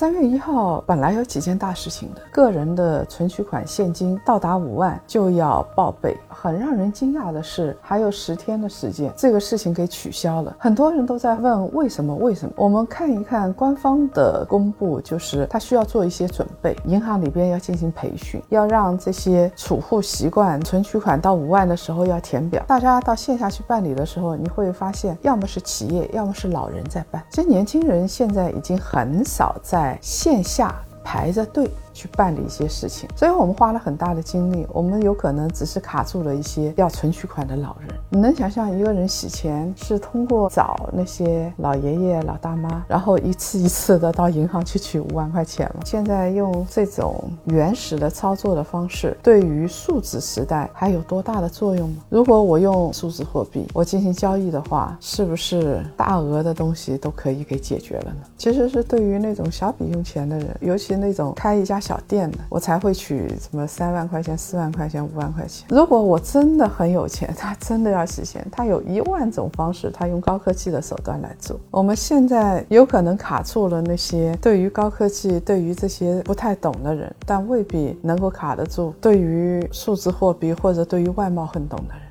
三月一号本来有几件大事情的，个人的存取款现金到达五万就要报备。很让人惊讶的是，还有十天的时间，这个事情给取消了。很多人都在问为什么？为什么？我们看一看官方的公布，就是他需要做一些准备，银行里边要进行培训，要让这些储户习惯存取款到五万的时候要填表。大家到线下去办理的时候，你会发现，要么是企业，要么是老人在办。其实年轻人现在已经很少在线下排着队。去办理一些事情，所以我们花了很大的精力。我们有可能只是卡住了一些要存取款的老人。你能想象一个人洗钱是通过找那些老爷爷老大妈，然后一次一次的到银行去取五万块钱吗？现在用这种原始的操作的方式，对于数字时代还有多大的作用吗？如果我用数字货币，我进行交易的话，是不是大额的东西都可以给解决了呢？其实是对于那种小笔用钱的人，尤其那种开一家小。小店的，我才会取什么三万块钱、四万块钱、五万块钱。如果我真的很有钱，他真的要洗钱，他有一万种方式，他用高科技的手段来做。我们现在有可能卡住了那些对于高科技、对于这些不太懂的人，但未必能够卡得住对于数字货币或者对于外贸很懂的人。